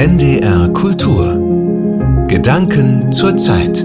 NDR Kultur Gedanken zur Zeit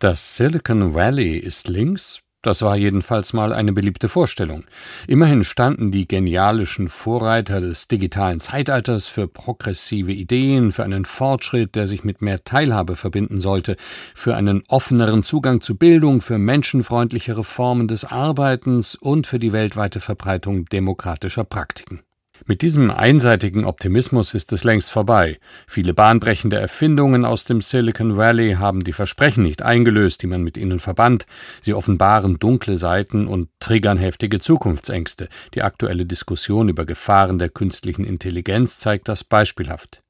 Das Silicon Valley ist links, das war jedenfalls mal eine beliebte Vorstellung. Immerhin standen die genialischen Vorreiter des digitalen Zeitalters für progressive Ideen, für einen Fortschritt, der sich mit mehr Teilhabe verbinden sollte, für einen offeneren Zugang zu Bildung, für menschenfreundlichere Formen des Arbeitens und für die weltweite Verbreitung demokratischer Praktiken. Mit diesem einseitigen Optimismus ist es längst vorbei. Viele bahnbrechende Erfindungen aus dem Silicon Valley haben die Versprechen nicht eingelöst, die man mit ihnen verband. Sie offenbaren dunkle Seiten und triggern heftige Zukunftsängste. Die aktuelle Diskussion über Gefahren der künstlichen Intelligenz zeigt das beispielhaft.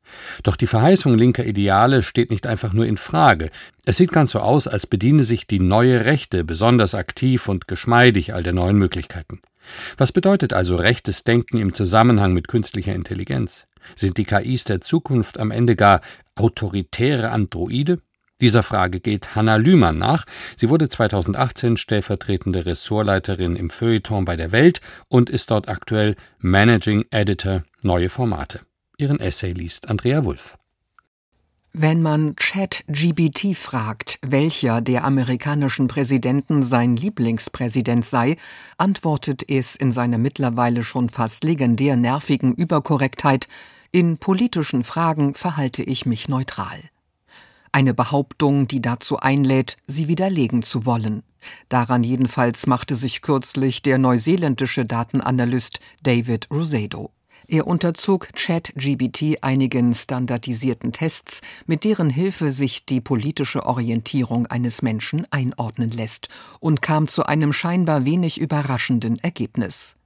Doch die Verheißung linker Ideale steht nicht einfach nur in Frage. Es sieht ganz so aus, als bediene sich die neue Rechte besonders aktiv und geschmeidig all der neuen Möglichkeiten. Was bedeutet also rechtes Denken im Zusammenhang mit künstlicher Intelligenz? Sind die KIs der Zukunft am Ende gar autoritäre Androide? Dieser Frage geht Hanna Lühmann nach. Sie wurde 2018 stellvertretende Ressortleiterin im Feuilleton bei der Welt und ist dort aktuell Managing Editor Neue Formate. Ihren Essay liest Andrea Wulff. Wenn man ChatGBT fragt, welcher der amerikanischen Präsidenten sein Lieblingspräsident sei, antwortet es in seiner mittlerweile schon fast legendär nervigen Überkorrektheit In politischen Fragen verhalte ich mich neutral. Eine Behauptung, die dazu einlädt, sie widerlegen zu wollen. Daran jedenfalls machte sich kürzlich der neuseeländische Datenanalyst David Rosado. Er unterzog ChatGBT einigen standardisierten Tests, mit deren Hilfe sich die politische Orientierung eines Menschen einordnen lässt, und kam zu einem scheinbar wenig überraschenden Ergebnis.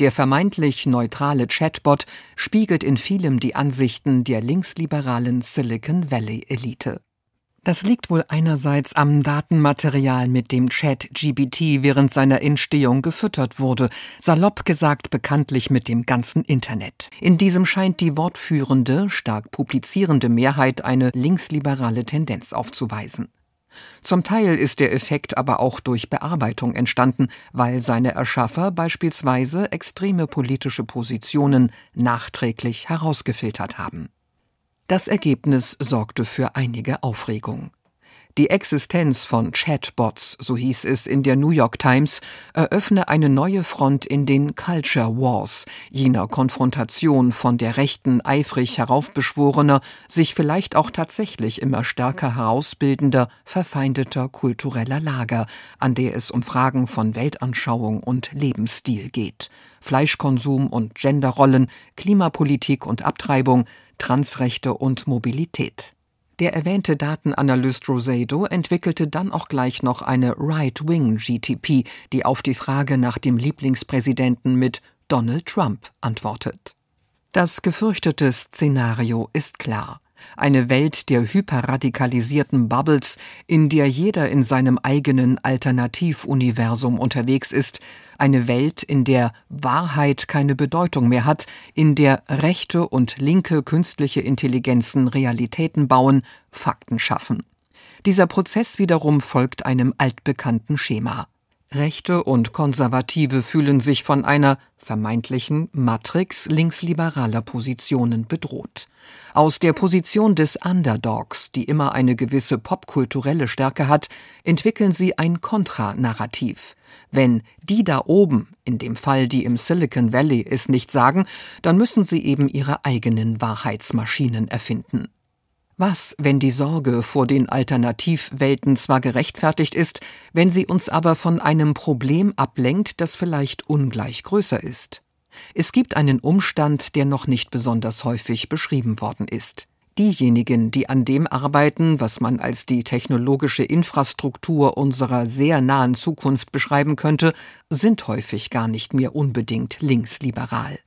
Der vermeintlich neutrale Chatbot spiegelt in vielem die Ansichten der linksliberalen Silicon Valley Elite. Das liegt wohl einerseits am Datenmaterial, mit dem Chat-GBT während seiner Entstehung gefüttert wurde, salopp gesagt bekanntlich mit dem ganzen Internet. In diesem scheint die wortführende, stark publizierende Mehrheit eine linksliberale Tendenz aufzuweisen. Zum Teil ist der Effekt aber auch durch Bearbeitung entstanden, weil seine Erschaffer beispielsweise extreme politische Positionen nachträglich herausgefiltert haben. Das Ergebnis sorgte für einige Aufregung. Die Existenz von Chatbots, so hieß es in der New York Times, eröffne eine neue Front in den Culture Wars, jener Konfrontation von der Rechten eifrig heraufbeschworener, sich vielleicht auch tatsächlich immer stärker herausbildender, verfeindeter kultureller Lager, an der es um Fragen von Weltanschauung und Lebensstil geht. Fleischkonsum und Genderrollen, Klimapolitik und Abtreibung, Transrechte und Mobilität. Der erwähnte Datenanalyst Rosado entwickelte dann auch gleich noch eine Right-Wing GTP, die auf die Frage nach dem Lieblingspräsidenten mit Donald Trump antwortet. Das gefürchtete Szenario ist klar eine Welt der hyperradikalisierten Bubbles, in der jeder in seinem eigenen Alternativuniversum unterwegs ist, eine Welt, in der Wahrheit keine Bedeutung mehr hat, in der rechte und linke künstliche Intelligenzen Realitäten bauen, Fakten schaffen. Dieser Prozess wiederum folgt einem altbekannten Schema. Rechte und Konservative fühlen sich von einer vermeintlichen Matrix linksliberaler Positionen bedroht. Aus der Position des Underdogs, die immer eine gewisse popkulturelle Stärke hat, entwickeln sie ein Kontranarrativ. Wenn die da oben, in dem Fall die im Silicon Valley, es nicht sagen, dann müssen sie eben ihre eigenen Wahrheitsmaschinen erfinden. Was, wenn die Sorge vor den Alternativwelten zwar gerechtfertigt ist, wenn sie uns aber von einem Problem ablenkt, das vielleicht ungleich größer ist? Es gibt einen Umstand, der noch nicht besonders häufig beschrieben worden ist. Diejenigen, die an dem arbeiten, was man als die technologische Infrastruktur unserer sehr nahen Zukunft beschreiben könnte, sind häufig gar nicht mehr unbedingt linksliberal.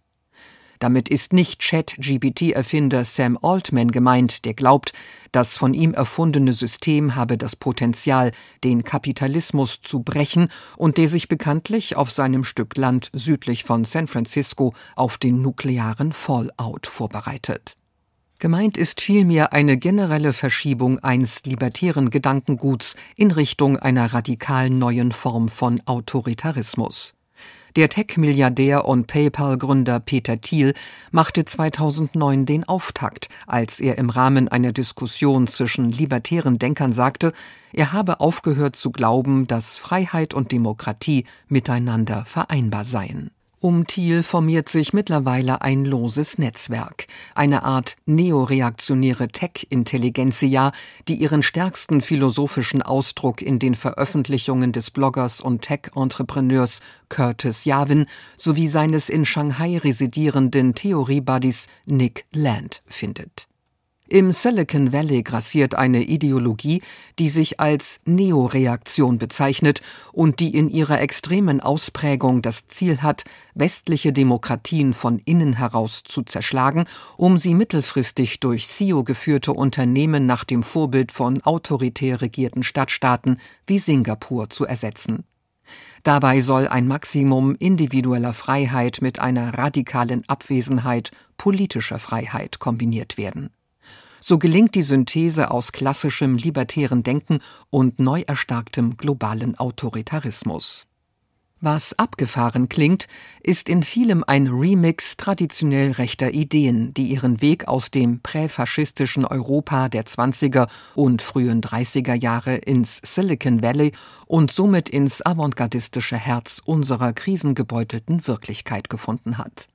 Damit ist nicht Chat-GPT-Erfinder Sam Altman gemeint, der glaubt, das von ihm erfundene System habe das Potenzial, den Kapitalismus zu brechen und der sich bekanntlich auf seinem Stück Land südlich von San Francisco auf den nuklearen Fallout vorbereitet. Gemeint ist vielmehr eine generelle Verschiebung einst libertären Gedankenguts in Richtung einer radikal neuen Form von Autoritarismus. Der Tech-Milliardär und PayPal-Gründer Peter Thiel machte 2009 den Auftakt, als er im Rahmen einer Diskussion zwischen libertären Denkern sagte, er habe aufgehört zu glauben, dass Freiheit und Demokratie miteinander vereinbar seien. Um Thiel formiert sich mittlerweile ein loses Netzwerk, eine Art neoreaktionäre Tech-Intelligenzia, die ihren stärksten philosophischen Ausdruck in den Veröffentlichungen des Bloggers und Tech-Entrepreneurs Curtis Yavin sowie seines in Shanghai residierenden Theorie-Buddies Nick Land findet im Silicon Valley grassiert eine Ideologie, die sich als Neoreaktion bezeichnet und die in ihrer extremen Ausprägung das Ziel hat, westliche Demokratien von innen heraus zu zerschlagen, um sie mittelfristig durch CEO geführte Unternehmen nach dem Vorbild von autoritär regierten Stadtstaaten wie Singapur zu ersetzen. Dabei soll ein Maximum individueller Freiheit mit einer radikalen Abwesenheit politischer Freiheit kombiniert werden so gelingt die Synthese aus klassischem libertären Denken und neu erstarktem globalen Autoritarismus. Was abgefahren klingt, ist in vielem ein Remix traditionell rechter Ideen, die ihren Weg aus dem präfaschistischen Europa der 20er und frühen 30er Jahre ins Silicon Valley und somit ins avantgardistische Herz unserer krisengebeutelten Wirklichkeit gefunden hat.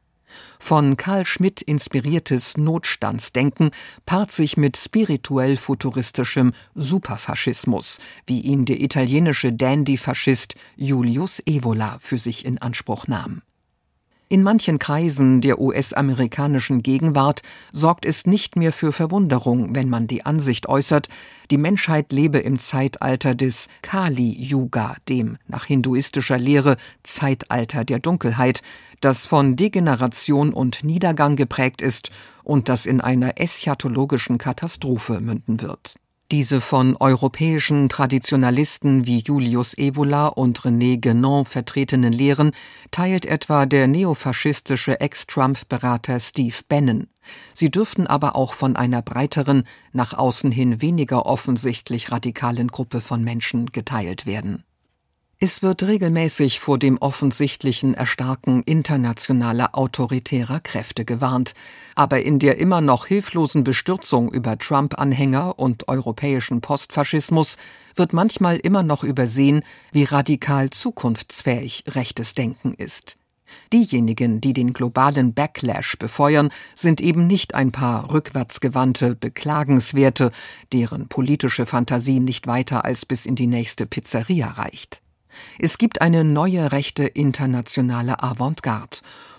Von Karl Schmidt inspiriertes Notstandsdenken paart sich mit spirituell-futuristischem Superfaschismus, wie ihn der italienische Dandy-Faschist Julius Evola für sich in Anspruch nahm in manchen Kreisen der US-amerikanischen Gegenwart sorgt es nicht mehr für Verwunderung, wenn man die Ansicht äußert, die Menschheit lebe im Zeitalter des Kali-Yuga, dem nach hinduistischer Lehre Zeitalter der Dunkelheit, das von Degeneration und Niedergang geprägt ist und das in einer eschatologischen Katastrophe münden wird diese von europäischen Traditionalisten wie Julius Evola und René Guénon vertretenen Lehren teilt etwa der neofaschistische Ex-Trump-Berater Steve Bannon. Sie dürften aber auch von einer breiteren, nach außen hin weniger offensichtlich radikalen Gruppe von Menschen geteilt werden es wird regelmäßig vor dem offensichtlichen Erstarken internationaler autoritärer Kräfte gewarnt, aber in der immer noch hilflosen Bestürzung über Trump-Anhänger und europäischen Postfaschismus wird manchmal immer noch übersehen, wie radikal zukunftsfähig rechtes Denken ist. Diejenigen, die den globalen Backlash befeuern, sind eben nicht ein paar rückwärtsgewandte Beklagenswerte, deren politische Fantasie nicht weiter als bis in die nächste Pizzeria reicht. Es gibt eine neue rechte internationale Avantgarde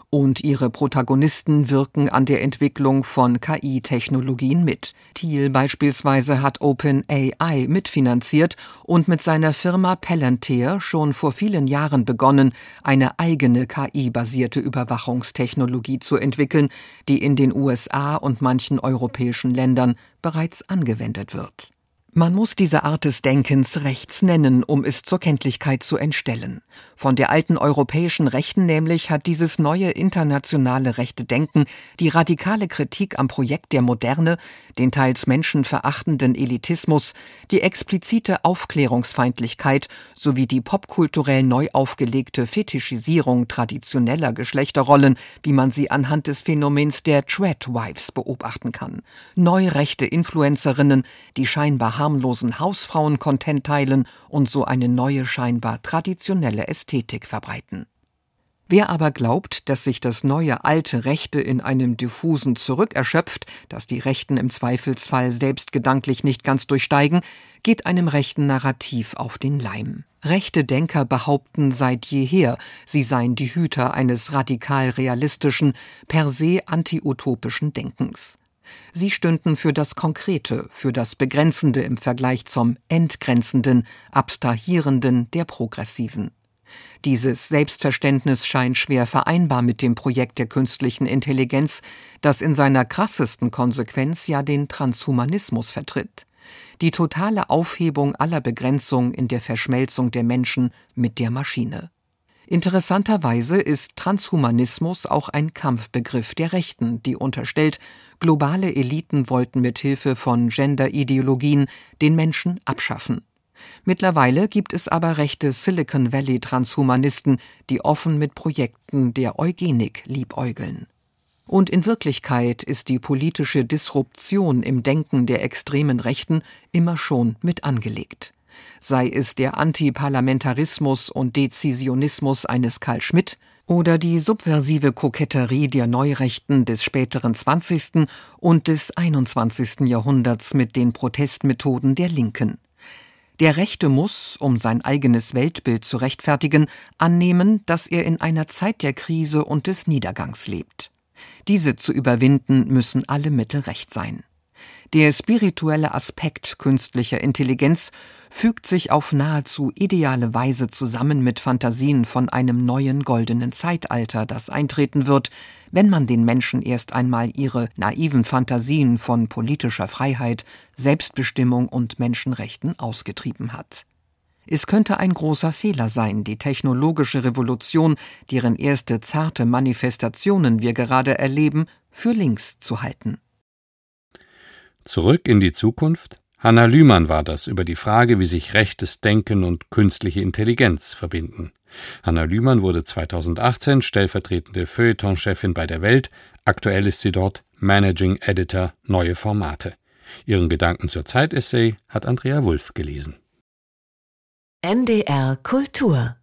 und ihre Protagonisten wirken an der Entwicklung von KI-Technologien mit. Thiel beispielsweise hat OpenAI mitfinanziert und mit seiner Firma Palantir schon vor vielen Jahren begonnen, eine eigene KI-basierte Überwachungstechnologie zu entwickeln, die in den USA und manchen europäischen Ländern bereits angewendet wird. Man muss diese Art des Denkens rechts nennen, um es zur Kenntlichkeit zu entstellen. Von der alten europäischen Rechten nämlich hat dieses neue internationale rechte Denken die radikale Kritik am Projekt der Moderne, den teils menschenverachtenden Elitismus, die explizite Aufklärungsfeindlichkeit sowie die popkulturell neu aufgelegte Fetischisierung traditioneller Geschlechterrollen, wie man sie anhand des Phänomens der Treadwives beobachten kann. Neurechte Influencerinnen, die scheinbar harmlosen Hausfrauen-Content teilen und so eine neue, scheinbar traditionelle Ästhetik verbreiten. Wer aber glaubt, dass sich das neue alte Rechte in einem diffusen Zurück erschöpft, das die Rechten im Zweifelsfall selbst gedanklich nicht ganz durchsteigen, geht einem rechten Narrativ auf den Leim. Rechte Denker behaupten seit jeher, sie seien die Hüter eines radikal realistischen, per se antiutopischen Denkens. Sie stünden für das Konkrete, für das Begrenzende im Vergleich zum Entgrenzenden, Abstrahierenden der Progressiven. Dieses Selbstverständnis scheint schwer vereinbar mit dem Projekt der künstlichen Intelligenz, das in seiner krassesten Konsequenz ja den Transhumanismus vertritt. Die totale Aufhebung aller Begrenzung in der Verschmelzung der Menschen mit der Maschine. Interessanterweise ist Transhumanismus auch ein Kampfbegriff der Rechten, die unterstellt, globale Eliten wollten mit Hilfe von Genderideologien den Menschen abschaffen. Mittlerweile gibt es aber rechte Silicon Valley Transhumanisten, die offen mit Projekten der Eugenik liebäugeln. Und in Wirklichkeit ist die politische Disruption im Denken der extremen Rechten immer schon mit angelegt. Sei es der Antiparlamentarismus und Dezisionismus eines Karl Schmidt oder die subversive Koketterie der Neurechten des späteren 20. und des 21. Jahrhunderts mit den Protestmethoden der Linken. Der Rechte muss, um sein eigenes Weltbild zu rechtfertigen, annehmen, dass er in einer Zeit der Krise und des Niedergangs lebt. Diese zu überwinden müssen alle Mittel recht sein. Der spirituelle Aspekt künstlicher Intelligenz fügt sich auf nahezu ideale Weise zusammen mit Fantasien von einem neuen goldenen Zeitalter, das eintreten wird, wenn man den Menschen erst einmal ihre naiven Fantasien von politischer Freiheit, Selbstbestimmung und Menschenrechten ausgetrieben hat. Es könnte ein großer Fehler sein, die technologische Revolution, deren erste zarte Manifestationen wir gerade erleben, für links zu halten. Zurück in die Zukunft? Hanna Lühmann war das über die Frage, wie sich rechtes Denken und künstliche Intelligenz verbinden. Hanna Lühmann wurde 2018 stellvertretende Feuilleton-Chefin bei der Welt. Aktuell ist sie dort Managing Editor Neue Formate. Ihren Gedanken zur Zeit-Essay hat Andrea Wulff gelesen. NDR Kultur